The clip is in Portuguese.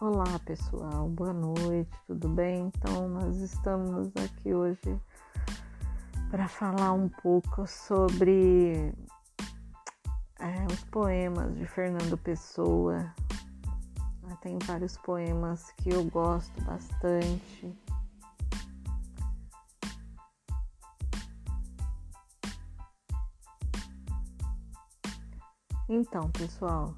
Olá pessoal, boa noite, tudo bem? Então, nós estamos aqui hoje para falar um pouco sobre é, os poemas de Fernando Pessoa. Ah, tem vários poemas que eu gosto bastante. Então, pessoal,